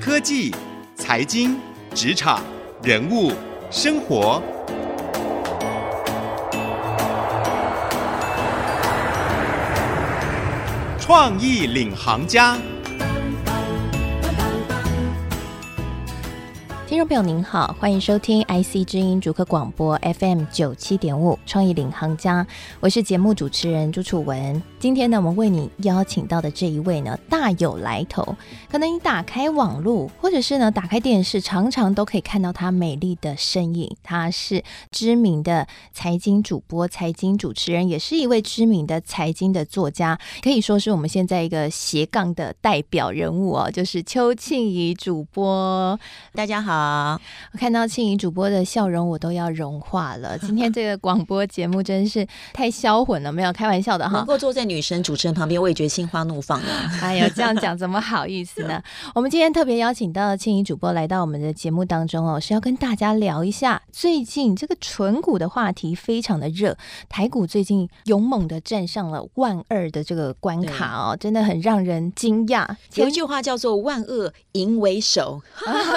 科技、财经、职场、人物、生活，创意领航家。听众朋友您好，欢迎收听 IC 之音主客广播 FM 九七点五创意领航家，我是节目主持人朱楚文。今天呢，我们为你邀请到的这一位呢，大有来头。可能你打开网络，或者是呢打开电视，常常都可以看到他美丽的身影。他是知名的财经主播、财经主持人，也是一位知名的财经的作家，可以说是我们现在一个斜杠的代表人物哦，就是邱庆怡主播。大家好。我看到庆怡主播的笑容，我都要融化了。今天这个广播节目真是太销魂了，没有开玩笑的哈。能够坐在女生主持人旁边，我也觉得心花怒放的。哎呦，这样讲怎么好意思呢？我们今天特别邀请到庆怡主播来到我们的节目当中哦，是要跟大家聊一下最近这个纯股的话题非常的热，台股最近勇猛的站上了万二的这个关卡哦，真的很让人惊讶。有一句话叫做“万恶淫为首”，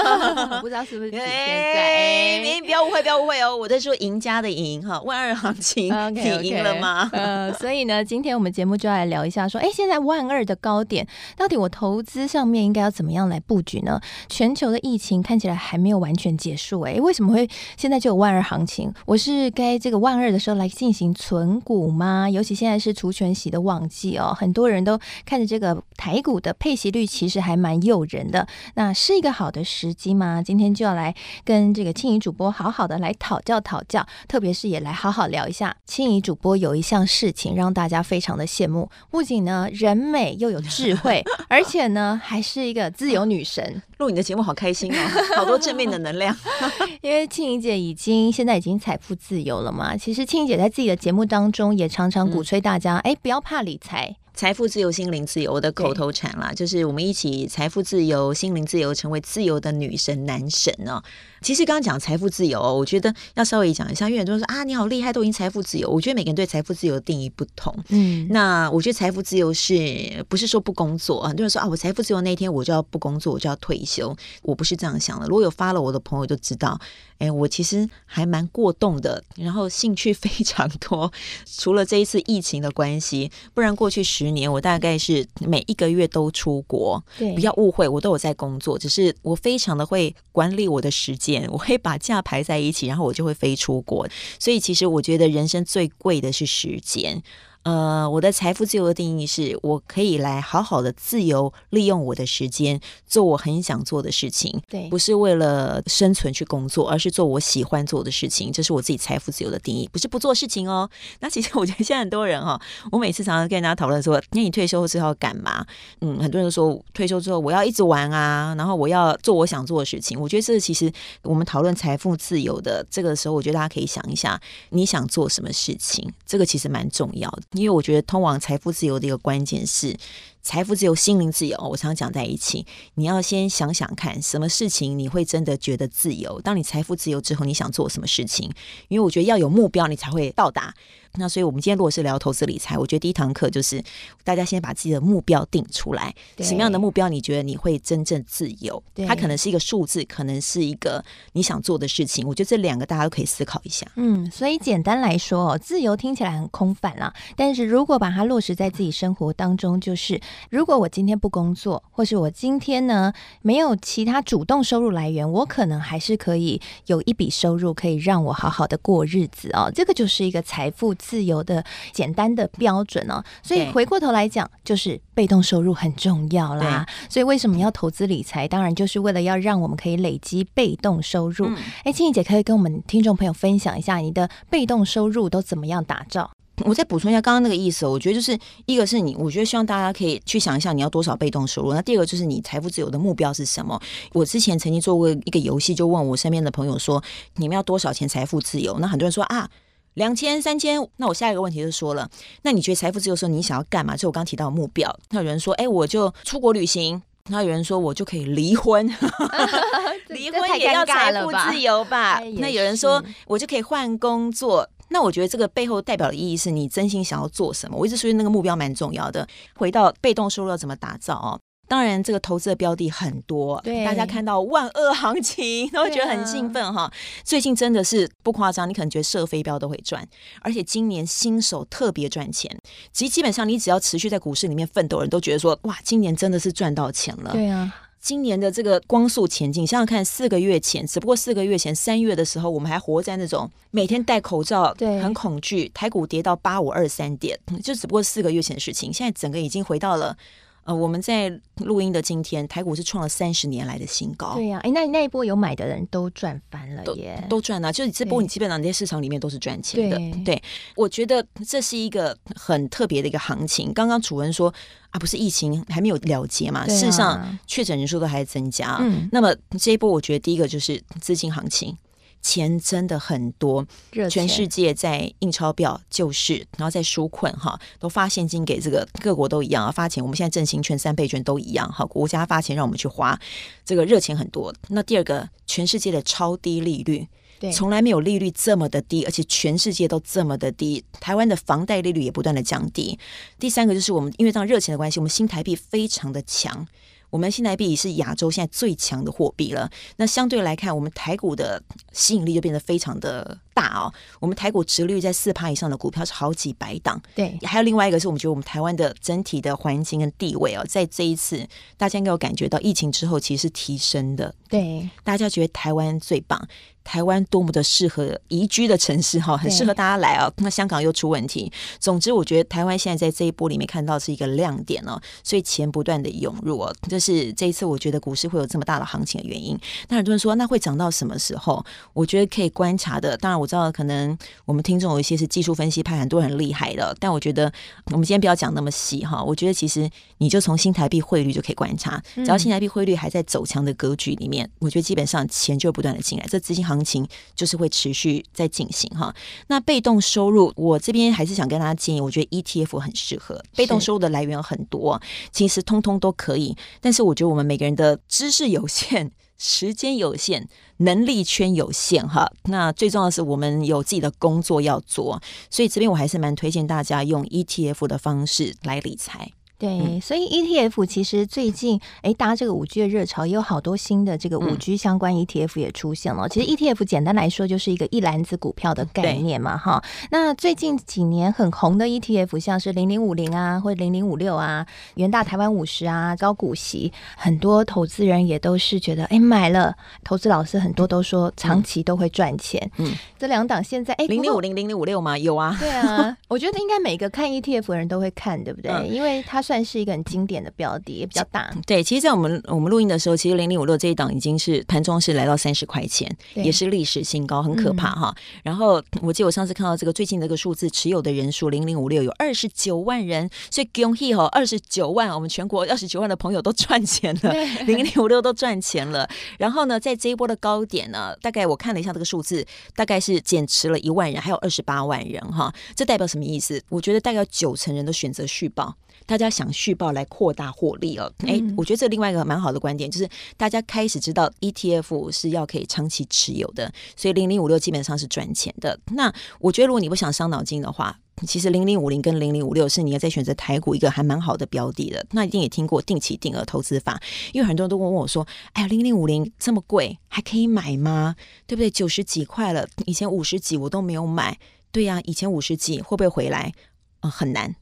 不知道是不是 现在？哎，你不要误会，不要误会哦，我在说赢家的赢哈，万二行情，你赢了吗？呃，所以呢，今天我们节节目就要来聊一下，说，哎，现在万二的高点，到底我投资上面应该要怎么样来布局呢？全球的疫情看起来还没有完全结束，哎，为什么会现在就有万二行情？我是该这个万二的时候来进行存股吗？尤其现在是除权息的旺季哦，很多人都看着这个台股的配息率，其实还蛮诱人的，那是一个好的时机吗？今天就要来跟这个庆宜主播好好的来讨教讨教，特别是也来好好聊一下。庆宜主播有一项事情让大家非常的羡慕，不仅呢人美又有智慧，而且呢还是一个自由女神。录你的节目好开心哦，好多正面的能量。因为庆颖姐已经现在已经财富自由了嘛，其实庆怡姐在自己的节目当中也常常鼓吹大家，哎、嗯，不要怕理财。财富自由，心灵自由，我的口头禅啦，就是我们一起财富自由，心灵自由，成为自由的女神男神哦。其实刚刚讲财富自由哦，我觉得要稍微讲一下，因为很多人说啊，你好厉害，都已经财富自由。我觉得每个人对财富自由的定义不同。嗯，那我觉得财富自由是不是说不工作？很多人说啊，我财富自由那一天我就要不工作，我就要退休。我不是这样想的。如果有 follow 我的朋友就知道，哎，我其实还蛮过动的，然后兴趣非常多。除了这一次疫情的关系，不然过去十年我大概是每一个月都出国。对，不要误会，我都有在工作，只是我非常的会管理我的时间，我会把假排在一起，然后我就会飞出国。所以其实我觉得人生最贵的是时间。呃，我的财富自由的定义是我可以来好好的自由利用我的时间，做我很想做的事情。对，不是为了生存去工作，而是做我喜欢做的事情。这是我自己财富自由的定义，不是不做事情哦。那其实 我觉得现在很多人哈、哦，我每次常常跟大家讨论说，那你退休之后要干嘛？嗯，很多人都说退休之后我要一直玩啊，然后我要做我想做的事情。我觉得这其实我们讨论财富自由的这个时候，我觉得大家可以想一下，你想做什么事情？这个其实蛮重要的。因为我觉得通往财富自由的一个关键是。财富自由，心灵自由，我常常讲在一起。你要先想想看，什么事情你会真的觉得自由？当你财富自由之后，你想做什么事情？因为我觉得要有目标，你才会到达。那所以，我们今天如果是聊投资理财，我觉得第一堂课就是大家先把自己的目标定出来。什么样的目标你觉得你会真正自由？它可能是一个数字，可能是一个你想做的事情。我觉得这两个大家都可以思考一下。嗯，所以简单来说哦，自由听起来很空泛啦，但是如果把它落实在自己生活当中，就是。如果我今天不工作，或是我今天呢没有其他主动收入来源，我可能还是可以有一笔收入，可以让我好好的过日子哦。这个就是一个财富自由的简单的标准哦。所以回过头来讲，就是被动收入很重要啦。所以为什么要投资理财？当然就是为了要让我们可以累积被动收入。哎、嗯，庆宜姐可以跟我们听众朋友分享一下你的被动收入都怎么样打造？我再补充一下刚刚那个意思，我觉得就是一个是你，我觉得希望大家可以去想一下你要多少被动收入。那第二个就是你财富自由的目标是什么？我之前曾经做过一个游戏，就问我身边的朋友说，你们要多少钱财富自由？那很多人说啊，两千、三千。那我下一个问题就说了，那你觉得财富自由的时候你想要干嘛？就我刚刚提到的目标。那有人说，哎，我就出国旅行。那有人说我就可以离婚 离婚也要财富自由吧？那有人说我就可以换工作。那我觉得这个背后代表的意义是你真心想要做什么。我一直说那个目标蛮重要的。回到被动收入要怎么打造哦？当然，这个投资的标的很多，对，大家看到万恶行情都会觉得很兴奋哈。啊、最近真的是不夸张，你可能觉得射飞镖都会赚，而且今年新手特别赚钱。其实基本上，你只要持续在股市里面奋斗，人都觉得说，哇，今年真的是赚到钱了。对啊，今年的这个光速前进，想想看，四个月前，只不过四个月前三月的时候，我们还活在那种每天戴口罩，对，很恐惧，台股跌到八五二三点，就只不过四个月前的事情，现在整个已经回到了。呃，我们在录音的今天，台股是创了三十年来的新高。对呀、啊，哎，那那一波有买的人都赚翻了耶，都赚了、啊。就是这波，你基本上在市场里面都是赚钱的。对，对，我觉得这是一个很特别的一个行情。刚刚楚文说啊，不是疫情还没有了结嘛？啊、事实上，确诊人数都还在增加。嗯，那么这一波，我觉得第一个就是资金行情。钱真的很多，全世界在印钞票救市，然后在纾困哈，都发现金给这个各国都一样啊，发钱。我们现在振兴券、三倍券都一样哈，国家发钱让我们去花，这个热钱很多。那第二个，全世界的超低利率，对，从来没有利率这么的低，而且全世界都这么的低。台湾的房贷利率也不断的降低。第三个就是我们因为这样热钱的关系，我们新台币非常的强。我们新台币是亚洲现在最强的货币了。那相对来看，我们台股的吸引力就变得非常的大哦。我们台股值率在四趴以上的股票是好几百档。对，还有另外一个是我们觉得我们台湾的整体的环境跟地位哦，在这一次大家应该有感觉到疫情之后其实是提升的。对，大家觉得台湾最棒。台湾多么的适合宜居的城市哈，很适合大家来哦。那香港又出问题，总之我觉得台湾现在在这一波里面看到是一个亮点哦，所以钱不断的涌入哦，这是这一次我觉得股市会有这么大的行情的原因。那很多人说，那会涨到什么时候？我觉得可以观察的。当然我知道可能我们听众有一些是技术分析派，很多人很厉害的，但我觉得我们今天不要讲那么细哈。我觉得其实你就从新台币汇率就可以观察，只要新台币汇率还在走强的格局里面，我觉得基本上钱就会不断的进来，这资金行。行情就是会持续在进行哈，那被动收入，我这边还是想跟大家建议，我觉得 ETF 很适合。被动收入的来源很多，其实通通都可以。但是我觉得我们每个人的知识有限、时间有限、能力圈有限哈。那最重要的是，我们有自己的工作要做，所以这边我还是蛮推荐大家用 ETF 的方式来理财。对，所以 ETF 其实最近哎搭这个五 G 的热潮，也有好多新的这个五 G 相关 ETF 也出现了。嗯、其实 ETF 简单来说就是一个一篮子股票的概念嘛，哈。那最近几年很红的 ETF，像是零零五零啊，或者零零五六啊，元大台湾五十啊，高股息，很多投资人也都是觉得哎买了，投资老师很多都说长期都会赚钱。嗯，这两档现在哎零零五零零零五六吗？有啊。对啊，我觉得应该每个看 ETF 的人都会看，对不对？嗯、因为它是。算是一个很经典的标的，也比较大。对，其实，在我们我们录音的时候，其实零零五六这一档已经是盘中是来到三十块钱，也是历史新高，很可怕哈。嗯、然后，我记得我上次看到这个最近的这个数字，持有的人数零零五六有二十九万人，所以恭喜哈，二十九万，我们全国二十九万的朋友都赚钱了，零零五六都赚钱了。然后呢，在这一波的高点呢，大概我看了一下这个数字，大概是减持了一万人，还有二十八万人哈。这代表什么意思？我觉得大概有九成人都选择续报。大家想续报来扩大获利哦，哎，我觉得这另外一个蛮好的观点就是，大家开始知道 ETF 是要可以长期持有的，所以零零五六基本上是赚钱的。那我觉得如果你不想伤脑筋的话，其实零零五零跟零零五六是你要再选择台股一个还蛮好的标的的。那一定也听过定期定额投资法，因为很多人都问我说：“哎呀，零零五零这么贵，还可以买吗？对不对？九十几块了，以前五十几我都没有买。对呀，以前五十几会不会回来？嗯，很难。”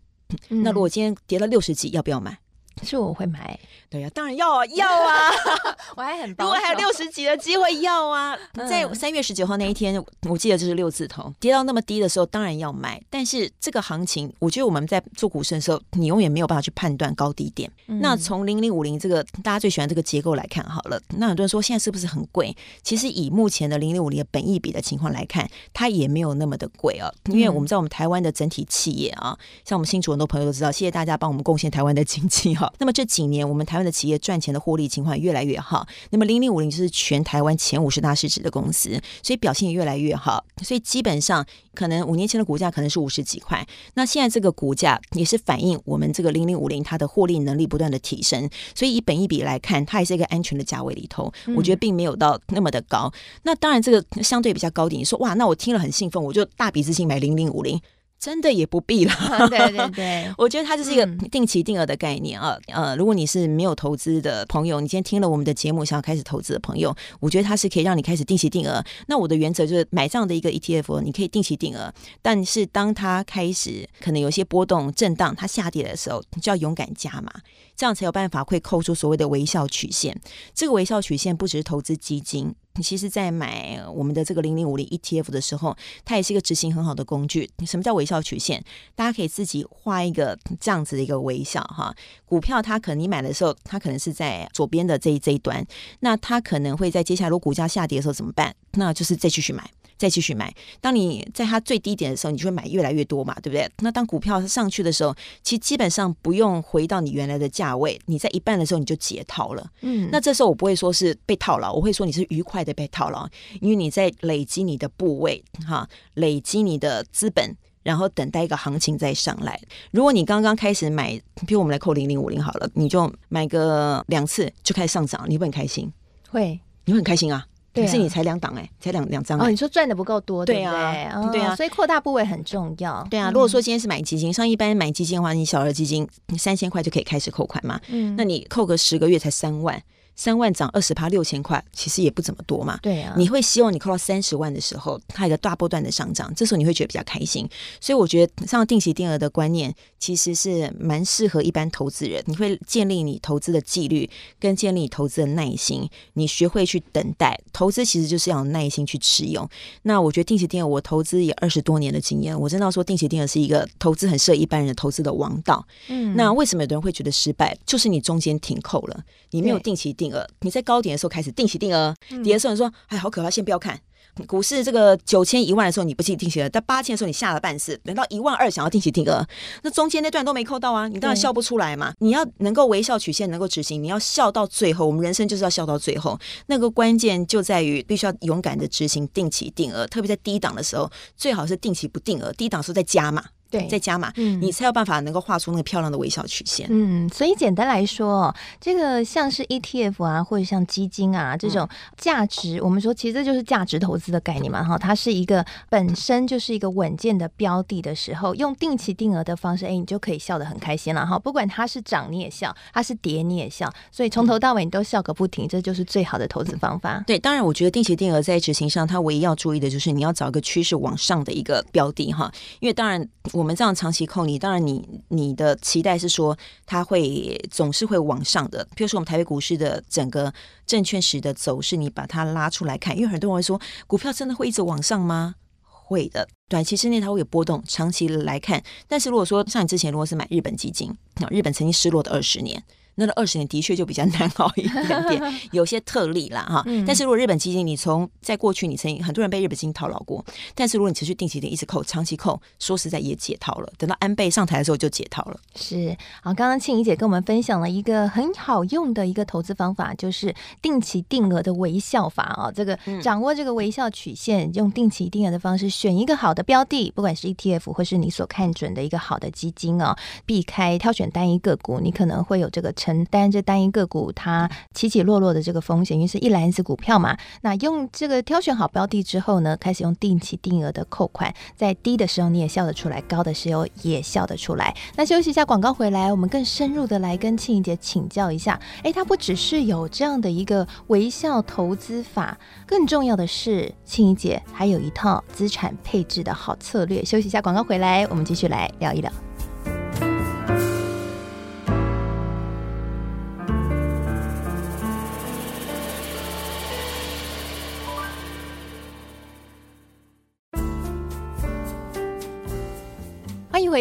那如果今天跌到六十几，要不要买？是我会买。对呀、啊，当然要啊，要啊！我还很，如果还有六十几的机会，要啊！在三月十九号那一天，我记得就是六字头跌到那么低的时候，当然要买。但是这个行情，我觉得我们在做股市的时候，你永远没有办法去判断高低点。嗯、那从零零五零这个大家最喜欢这个结构来看好了，那很多人说现在是不是很贵？其实以目前的零零五零的本益比的情况来看，它也没有那么的贵啊。因为我们在我们台湾的整体企业啊，像我们新竹很多朋友都知道，谢谢大家帮我们贡献台湾的经济哈。那么这几年我们台湾的企业赚钱的获利情况越来越好，那么零零五零就是全台湾前五十大市值的公司，所以表现也越来越好。所以基本上可能五年前的股价可能是五十几块，那现在这个股价也是反映我们这个零零五零它的获利能力不断的提升。所以以本一比来看，它还是一个安全的价位里头，我觉得并没有到那么的高。那当然这个相对比较高点，你说哇，那我听了很兴奋，我就大笔资金买零零五零。真的也不必了。对对对，我觉得它就是一个定期定额的概念啊。嗯、呃，如果你是没有投资的朋友，你今天听了我们的节目，想要开始投资的朋友，我觉得它是可以让你开始定期定额。那我的原则就是买这样的一个 ETF，你可以定期定额，但是当它开始可能有些波动、震荡，它下跌的时候，你就要勇敢加码，这样才有办法会扣出所谓的微笑曲线。这个微笑曲线不只是投资基金。你其实，在买我们的这个零零五零 ETF 的时候，它也是一个执行很好的工具。什么叫微笑曲线？大家可以自己画一个这样子的一个微笑哈。股票它可能你买的时候，它可能是在左边的这一这一端，那它可能会在接下来如果股价下跌的时候怎么办？那就是再继续买。再继续买。当你在它最低点的时候，你就会买越来越多嘛，对不对？那当股票上去的时候，其实基本上不用回到你原来的价位，你在一半的时候你就解套了。嗯，那这时候我不会说是被套牢，我会说你是愉快的被套牢，因为你在累积你的部位，哈，累积你的资本，然后等待一个行情再上来。如果你刚刚开始买，比如我们来扣零零五零好了，你就买个两次就开始上涨，你会很开心？会，你会很开心啊？可是你才两档哎，才两两张哦。你说赚的不够多，对啊，对啊，所以扩大部位很重要。对啊，如果说今天是买基金，像一般买基金的话，你小额基金三千块就可以开始扣款嘛。嗯，那你扣个十个月才三万。三万涨二十趴六千块，其实也不怎么多嘛。对啊，你会希望你扣到三十万的时候，它有一个大波段的上涨，这时候你会觉得比较开心。所以我觉得像定期定额的观念，其实是蛮适合一般投资人。你会建立你投资的纪律，跟建立你投资的耐心。你学会去等待，投资其实就是要有耐心去持有。那我觉得定期定额，我投资也二十多年的经验，我知道说定期定额是一个投资很适合一般人的投资的王道。嗯，那为什么有的人会觉得失败？就是你中间停扣了，你没有定期定额。你在高点的时候开始定期定额，跌的时候你说哎好可怕，先不要看。股市这个九千一万的时候你不定定期的，到八千的时候你吓了半死，等到一万二想要定期定额，那中间那段都没扣到啊，你当然笑不出来嘛。你要能够微笑曲线能够执行，你要笑到最后。我们人生就是要笑到最后，那个关键就在于必须要勇敢的执行定期定额，特别在低档的时候，最好是定期不定额，低档的时候再加码。对，再加嘛，嗯，你才有办法能够画出那个漂亮的微笑曲线。嗯，所以简单来说，这个像是 ETF 啊，或者像基金啊这种价值，嗯、我们说其实这就是价值投资的概念嘛，哈，它是一个本身就是一个稳健的标的的时候，用定期定额的方式，哎，你就可以笑得很开心了哈。不管它是涨你也笑，它是跌你也笑，所以从头到尾你都笑个不停，这就是最好的投资方法。对，当然我觉得定期定额在执行上，它唯一要注意的就是你要找一个趋势往上的一个标的哈，因为当然。我我们这样长期扣你，当然你你的期待是说它会总是会往上的。比如说我们台北股市的整个证券史的走势，你把它拉出来看，因为很多人会说股票真的会一直往上吗？会的，短期之内它会有波动，长期来看，但是如果说像你之前如果是买日本基金，日本曾经失落的二十年。那个二十年的确就比较难熬一点点，有些特例啦哈。但是如果日本基金，你从在过去你曾经很多人被日本基金套牢过，但是如果你持续定期的一直扣，长期扣，说实在也解套了。等到安倍上台的时候就解套了。是，好，刚刚庆怡姐跟我们分享了一个很好用的一个投资方法，就是定期定额的微笑法啊。这个掌握这个微笑曲线，用定期定额的方式选一个好的标的，不管是 ETF 或是你所看准的一个好的基金啊，避开挑选单一个股，你可能会有这个成。承担这单一个股它起起落落的这个风险，因为是一篮子股票嘛。那用这个挑选好标的之后呢，开始用定期定额的扣款，在低的时候你也笑得出来，高的时候也笑得出来。那休息一下广告回来，我们更深入的来跟庆怡姐请教一下。哎，它不只是有这样的一个微笑投资法，更重要的是庆怡姐还有一套资产配置的好策略。休息一下广告回来，我们继续来聊一聊。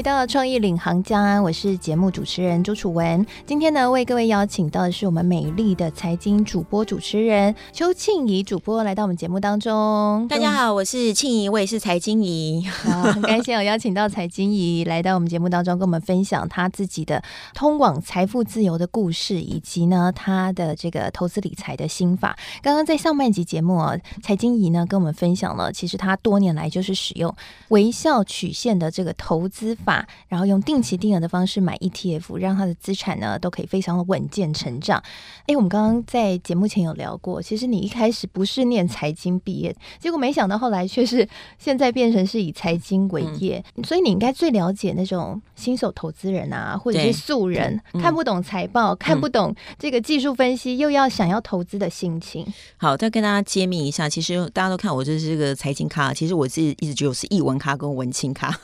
回到创意领航家，我是节目主持人朱楚文。今天呢，为各位邀请到的是我们美丽的财经主播主持人邱庆怡主播来到我们节目当中。大家好，我是庆怡，我也是财经怡。啊，很开心我邀请到财经怡来到我们节目当中，跟我们分享他自己的通往财富自由的故事，以及呢他的这个投资理财的心法。刚刚在上半集节目啊，财经怡呢跟我们分享了，其实他多年来就是使用微笑曲线的这个投资。资法，然后用定期定额的方式买 ETF，让他的资产呢都可以非常的稳健成长。哎，我们刚刚在节目前有聊过，其实你一开始不是念财经毕业，结果没想到后来却是现在变成是以财经为业，嗯、所以你应该最了解那种新手投资人啊，或者是素人、嗯、看不懂财报、嗯、看不懂这个技术分析，又要想要投资的心情。好，再跟大家揭秘一下，其实大家都看我就是这个财经咖，其实我自己一直觉得我是译文咖跟文青咖。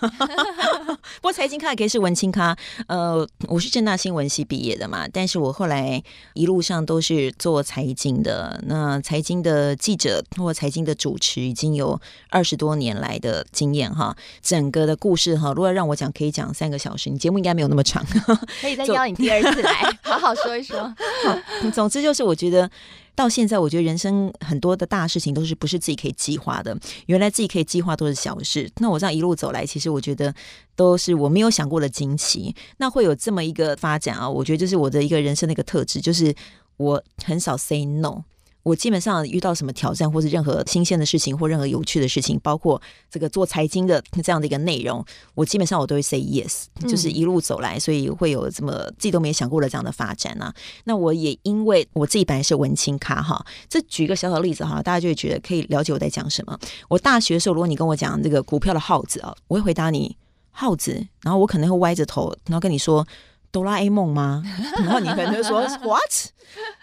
不过财经咖也可以是文青咖。呃，我是正大新闻系毕业的嘛，但是我后来一路上都是做财经的。那财经的记者或财经的主持已经有二十多年来的经验哈。整个的故事哈，如果让我讲，可以讲三个小时。你节目应该没有那么长，可以再邀你第二次来，好好说一说。好，总之就是我觉得。到现在，我觉得人生很多的大事情都是不是自己可以计划的。原来自己可以计划都是小事。那我这样一路走来，其实我觉得都是我没有想过的惊奇。那会有这么一个发展啊，我觉得这是我的一个人生的一个特质，就是我很少 say no。我基本上遇到什么挑战，或是任何新鲜的事情，或任何有趣的事情，包括这个做财经的这样的一个内容，我基本上我都会 say yes，就是一路走来，所以会有这么自己都没想过的这样的发展啊。那我也因为我自己本来是文青咖哈，这举一个小小例子哈，大家就会觉得可以了解我在讲什么。我大学的时候，如果你跟我讲这个股票的耗子啊，我会回答你耗子，然后我可能会歪着头，然后跟你说。哆啦 A 梦吗？然后你可能就说 What？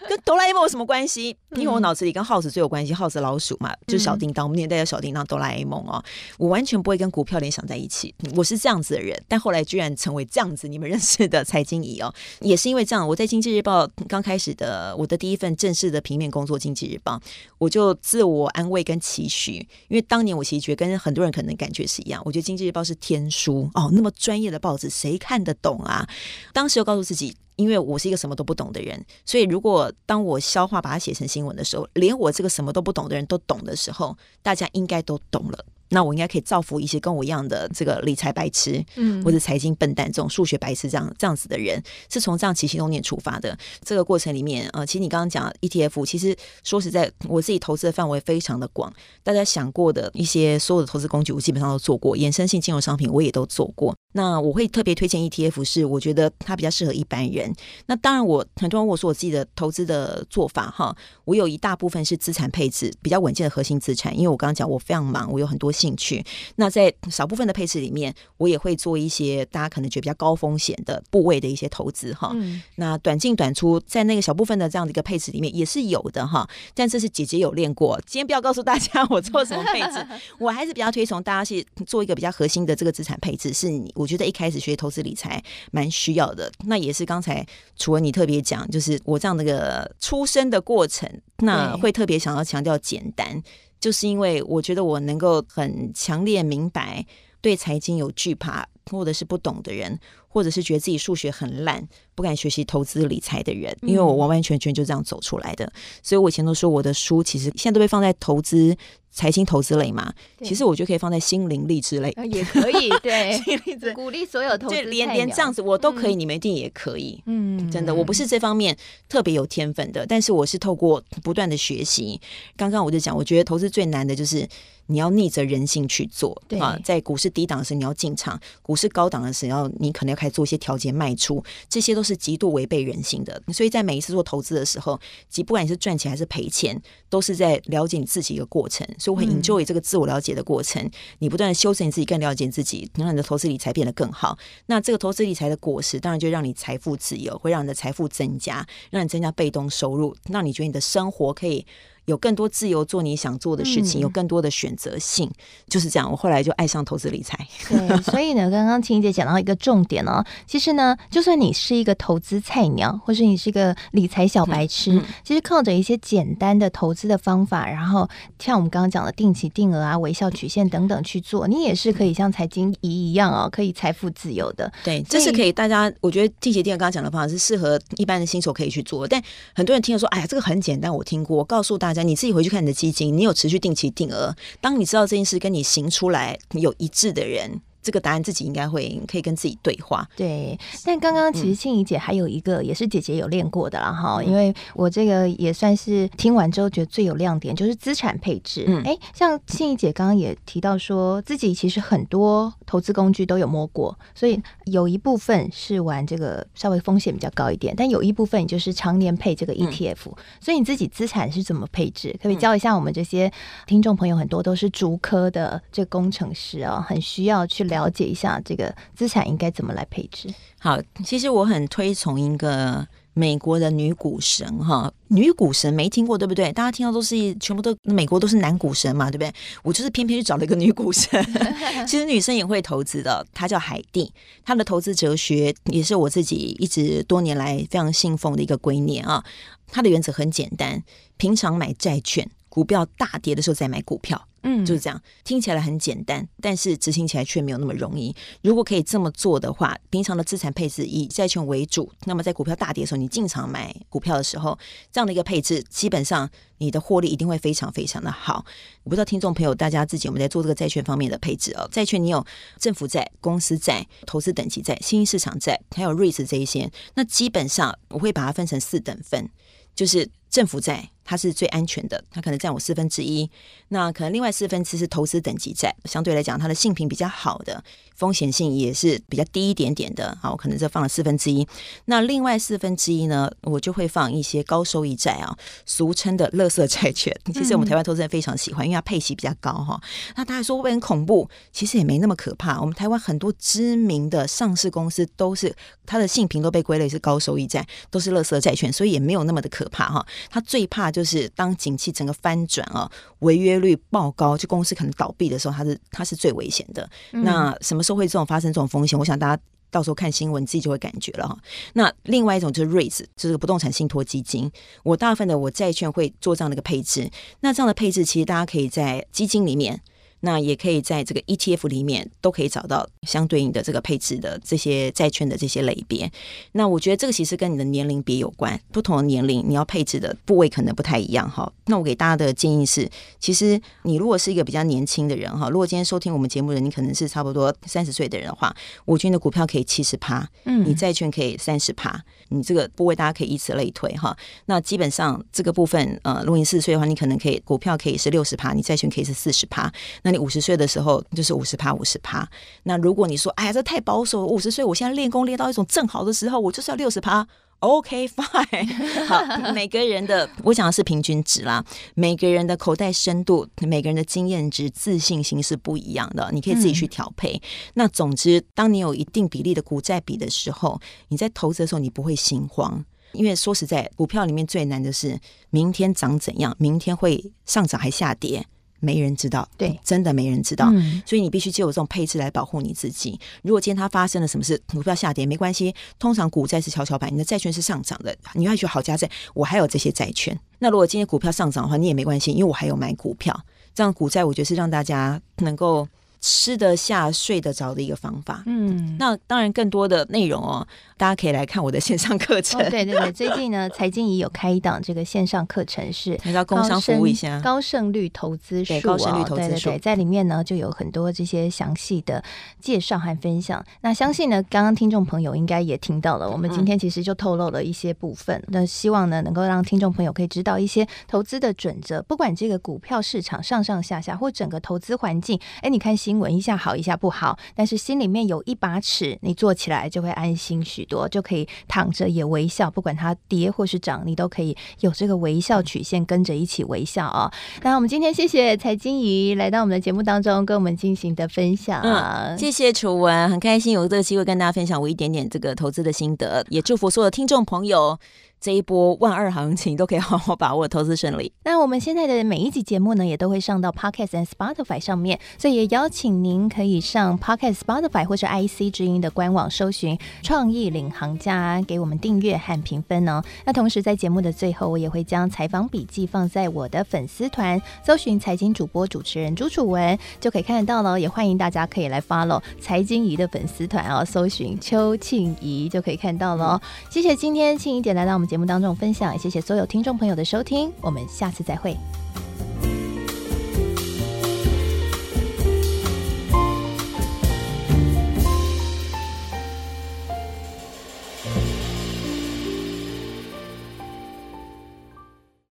跟哆啦 A 梦有什么关系？因为我脑子里跟耗子最有关系，耗子老鼠嘛，就是小叮当。我们年代叫小叮当，哆啦 A 梦哦，我完全不会跟股票联想在一起。我是这样子的人，但后来居然成为这样子，你们认识的财经仪哦，也是因为这样。我在经济日报刚开始的我的第一份正式的平面工作，经济日报，我就自我安慰跟期许，因为当年我其实觉得跟很多人可能感觉是一样，我觉得经济日报是天书哦，那么专业的报纸谁看得懂啊？当时又告诉自己，因为我是一个什么都不懂的人，所以如果当我消化把它写成新闻的时候，连我这个什么都不懂的人都懂的时候，大家应该都懂了。那我应该可以造福一些跟我一样的这个理财白痴，嗯，或者财经笨蛋这种数学白痴这样这样子的人，是从这样起心动念出发的。这个过程里面，呃，其实你刚刚讲 ETF，其实说实在，我自己投资的范围非常的广，大家想过的一些所有的投资工具，我基本上都做过，衍生性金融商品我也都做过。那我会特别推荐 ETF，是我觉得它比较适合一般人。那当然，我很多人问我说我自己的投资的做法哈，我有一大部分是资产配置，比较稳健的核心资产，因为我刚刚讲我非常忙，我有很多。兴趣，那在少部分的配置里面，我也会做一些大家可能觉得比较高风险的部位的一些投资哈。嗯、那短进短出，在那个小部分的这样的一个配置里面也是有的哈。但这是姐姐有练过，今天不要告诉大家 我做什么配置，我还是比较推崇大家去做一个比较核心的这个资产配置，是你我觉得一开始学投资理财蛮需要的。那也是刚才除了你特别讲，就是我这样的一个出生的过程，那会特别想要强调简单。就是因为我觉得我能够很强烈明白，对财经有惧怕或者是不懂的人，或者是觉得自己数学很烂，不敢学习投资理财的人，因为我完完全全就这样走出来的。所以我以前都说我的书其实现在都被放在投资。财经投资类嘛，其实我觉得可以放在心灵励志类，也可以对，鼓励所有投资，连连这样子我都可以，嗯、你们一定也可以。嗯，真的，我不是这方面特别有天分的，但是我是透过不断的学习。刚刚我就讲，我觉得投资最难的就是。你要逆着人性去做对啊，在股市低档的时候你要进场，股市高档的时候你可能要开始做一些调节卖出，这些都是极度违背人性的。所以在每一次做投资的时候，即不管你是赚钱还是赔钱，都是在了解你自己一个过程。所以我很 enjoy 这个自我了解的过程，嗯、你不断的修正你自己，更了解自己，能让你的投资理财变得更好。那这个投资理财的果实，当然就让你财富自由，会让你的财富增加，让你增加被动收入，让你觉得你的生活可以。有更多自由做你想做的事情，嗯、有更多的选择性，就是这样。我后来就爱上投资理财。对，所以呢，刚刚青怡姐讲到一个重点哦，其实呢，就算你是一个投资菜鸟，或是你是一个理财小白痴，嗯嗯、其实靠着一些简单的投资的方法，然后像我们刚刚讲的定期定额啊、微笑曲线等等去做，你也是可以像财经仪一样哦，可以财富自由的。对，这是可以大家，我觉得定期定额刚刚讲的方法是适合一般的新手可以去做，但很多人听了说，哎呀，这个很简单，我听过，我告诉大家。你自己回去看你的基金，你有持续定期定额。当你知道这件事跟你行出来有一致的人，这个答案自己应该会可以跟自己对话。对，但刚刚其实庆怡姐还有一个也是姐姐有练过的啦哈，嗯、因为我这个也算是听完之后觉得最有亮点就是资产配置。嗯，哎，像庆怡姐刚刚也提到说自己其实很多投资工具都有摸过，所以有一部分是玩这个稍微风险比较高一点，但有一部分你就是常年配这个 ETF，嗯、所以你自己资产是怎么配置？可不可以教一下我们这些听众朋友？很多都是竹科的这个工程师啊，很需要去了解一下这个资产应该怎么来配置。好，其实我很推崇一个美国的女股神哈，女股神没听过对不对？大家听到都是全部都美国都是男股神嘛，对不对？我就是偏偏去找了一个女股神，其实女生也会投资的，她叫海蒂，她的投资哲学也是我自己一直多年来非常信奉的一个观念啊。她的原则很简单，平常买债券。股票大跌的时候再买股票，嗯，就是这样，听起来很简单，但是执行起来却没有那么容易。如果可以这么做的话，平常的资产配置以债券为主，那么在股票大跌的时候，你进场买股票的时候，这样的一个配置，基本上你的获利一定会非常非常的好。我不知道听众朋友大家自己有没有在做这个债券方面的配置哦？债券你有政府债、公司债、投资等级债、新兴市场债，还有 REITs 这一些，那基本上我会把它分成四等份，就是政府债。它是最安全的，它可能占我四分之一，那可能另外四分之是投资等级债，相对来讲它的性评比较好的，风险性也是比较低一点点的，好，我可能就放了四分之一。那另外四分之一呢，我就会放一些高收益债啊，俗称的垃圾债券。其实我们台湾投资人非常喜欢，因为它配息比较高哈。那大家说会不会很恐怖？其实也没那么可怕。我们台湾很多知名的上市公司都是它的性评都被归类是高收益债，都是垃圾债券，所以也没有那么的可怕哈。它最怕。就是当景气整个翻转啊，违约率爆高，就公司可能倒闭的时候，它是它是最危险的。嗯、那什么时候会这种发生这种风险？我想大家到时候看新闻自己就会感觉了哈。那另外一种就是 REITs，就是不动产信托基金。我大部分的我债券会做这样的一个配置。那这样的配置其实大家可以在基金里面。那也可以在这个 ETF 里面都可以找到相对应的这个配置的这些债券的这些类别。那我觉得这个其实跟你的年龄别有关，不同的年龄你要配置的部位可能不太一样哈。那我给大家的建议是，其实你如果是一个比较年轻的人哈，如果今天收听我们节目的你可能是差不多三十岁的人的话，我觉得你的股票可以七十趴，嗯，你债券可以三十趴，你这个部位大家可以以此类推哈。那基本上这个部分呃，如果你四十岁的话，你可能可以股票可以是六十趴，你债券可以是四十趴，那。五十岁的时候就是五十趴，五十趴。那如果你说，哎呀，这太保守。五十岁，我现在练功练到一种正好的时候，我就是要六十趴。OK，fine。好，每个人的我讲的是平均值啦。每个人的口袋深度，每个人的经验值、自信心是不一样的。你可以自己去调配。嗯、那总之，当你有一定比例的股债比的时候，你在投资的时候，你不会心慌。因为说实在，股票里面最难的是明天涨怎样，明天会上涨还下跌。没人知道，对，真的没人知道，嗯、所以你必须借我这种配置来保护你自己。如果今天它发生了什么事，股票下跌没关系，通常股债是跷跷板，你的债券是上涨的，你要去好家债，我还有这些债券。那如果今天股票上涨的话，你也没关系，因为我还有买股票。这样股债，我觉得是让大家能够。吃得下、睡得着的一个方法。嗯，那当然更多的内容哦，大家可以来看我的线上课程。哦、对对对，最近呢，财经也有开一档这个线上课程，是 要工商服务一下高胜率投资术、哦、高胜率投资术，对对对，在里面呢就有很多这些详细的介绍和分享。那相信呢，刚刚听众朋友应该也听到了，我们今天其实就透露了一些部分。嗯、那希望呢，能够让听众朋友可以知道一些投资的准则，不管这个股票市场上上下下，或整个投资环境，哎，你看新。闻一下好一下不好，但是心里面有一把尺，你做起来就会安心许多，就可以躺着也微笑，不管它跌或是涨，你都可以有这个微笑曲线跟着一起微笑啊、那我们今天谢谢财经怡来到我们的节目当中，跟我们进行的分享。嗯，谢谢楚文，很开心有这个机会跟大家分享我一点点这个投资的心得，也祝福所有听众朋友。这一波万二行情都可以好好把握，投资顺利。那我们现在的每一集节目呢，也都会上到 Podcast and Spotify 上面，所以也邀请您可以上 Podcast、Spotify 或是 IC 之音的官网搜寻“创意领航家”，给我们订阅和评分哦。那同时在节目的最后，我也会将采访笔记放在我的粉丝团，搜寻财经主播主持人朱楚文就可以看得到了。也欢迎大家可以来 follow 财经怡的粉丝团哦，搜寻邱庆怡就可以看到了。谢谢今天庆怡姐来到我们节目当中分享，谢谢所有听众朋友的收听，我们下次再会。